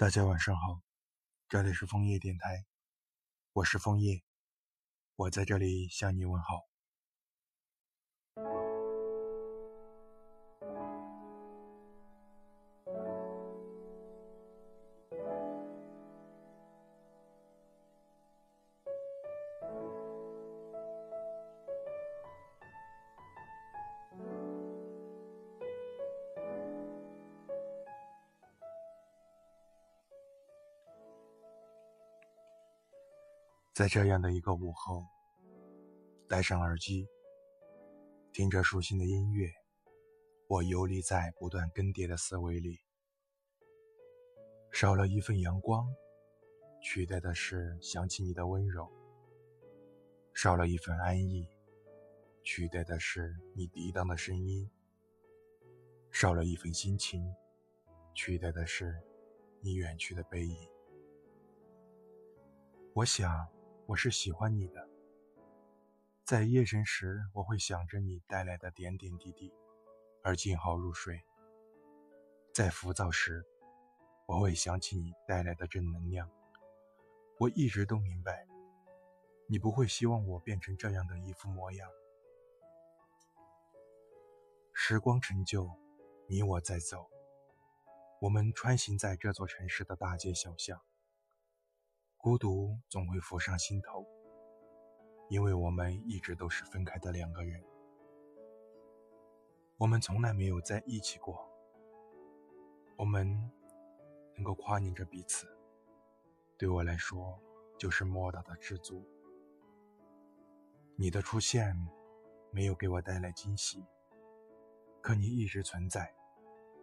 大家晚上好，这里是枫叶电台，我是枫叶，我在这里向你问好。在这样的一个午后，戴上耳机，听着舒心的音乐，我游离在不断更迭的思维里。少了一份阳光，取代的是想起你的温柔；少了一份安逸，取代的是你涤荡的声音；少了一份心情，取代的是你远去的背影。我想。我是喜欢你的，在夜深时，我会想着你带来的点点滴滴，而静好入睡；在浮躁时，我会想起你带来的正能量。我一直都明白，你不会希望我变成这样的一副模样。时光成就，你我在走，我们穿行在这座城市的大街小巷。孤独总会浮上心头，因为我们一直都是分开的两个人，我们从来没有在一起过。我们能够夸念着彼此，对我来说就是莫大的知足。你的出现没有给我带来惊喜，可你一直存在，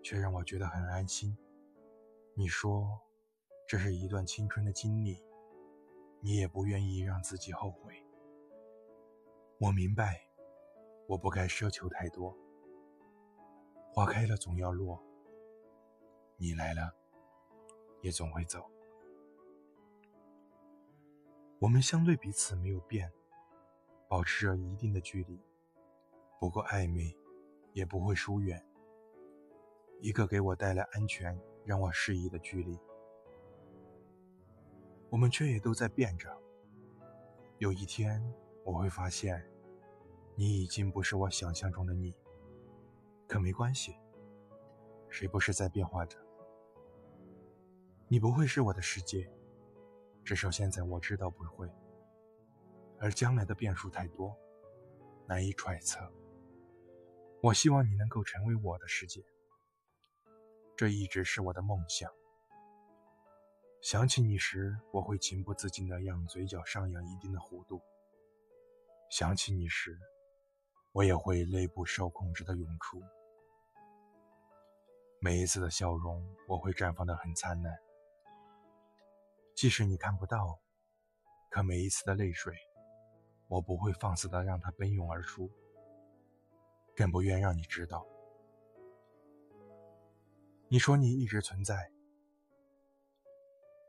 却让我觉得很安心。你说。这是一段青春的经历，你也不愿意让自己后悔。我明白，我不该奢求太多。花开了总要落，你来了，也总会走。我们相对彼此没有变，保持着一定的距离，不够暧昧，也不会疏远。一个给我带来安全、让我适宜的距离。我们却也都在变着。有一天，我会发现，你已经不是我想象中的你。可没关系，谁不是在变化着？你不会是我的世界，至少现在我知道不会。而将来的变数太多，难以揣测。我希望你能够成为我的世界，这一直是我的梦想。想起你时，我会情不自禁地让嘴角上扬一定的弧度。想起你时，我也会泪不受控制地涌出。每一次的笑容，我会绽放得很灿烂。即使你看不到，可每一次的泪水，我不会放肆地让它奔涌而出，更不愿让你知道。你说你一直存在。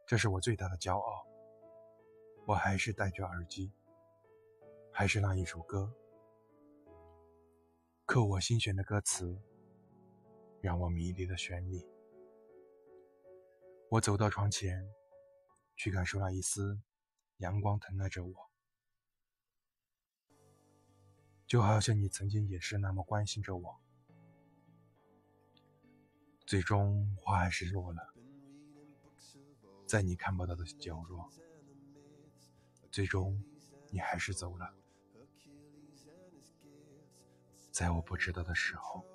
这是我最大的骄傲。我还是戴着耳机，还是那一首歌，刻我心弦的歌词，让我迷离的旋律。我走到窗前，去感受那一丝阳光疼爱着我，就好像你曾经也是那么关心着我。最终，花还是落了。在你看不到的角落，最终你还是走了。在我不知道的时候，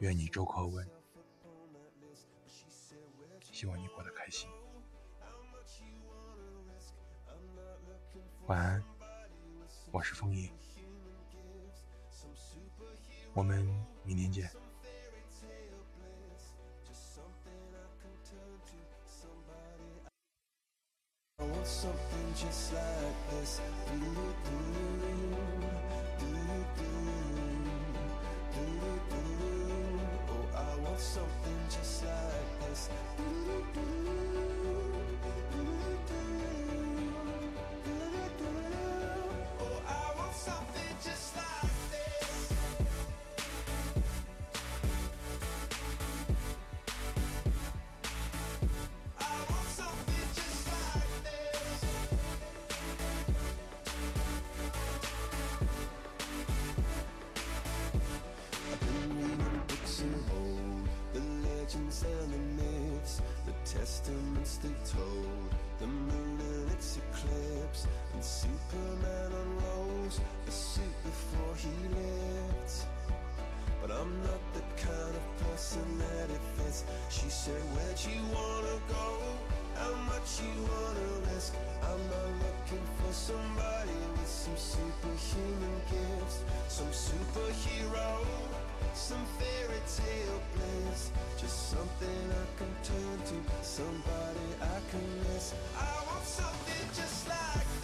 愿你周口稳，希望你过得开心。晚安，我是枫叶，我们明天见。Just like this. Do, do, Where'd you wanna go? How much you wanna risk? I'm not looking for somebody with some superhuman gifts, some superhero, some fairy tale bliss. Just something I can turn to, somebody I can miss. I want something just like this.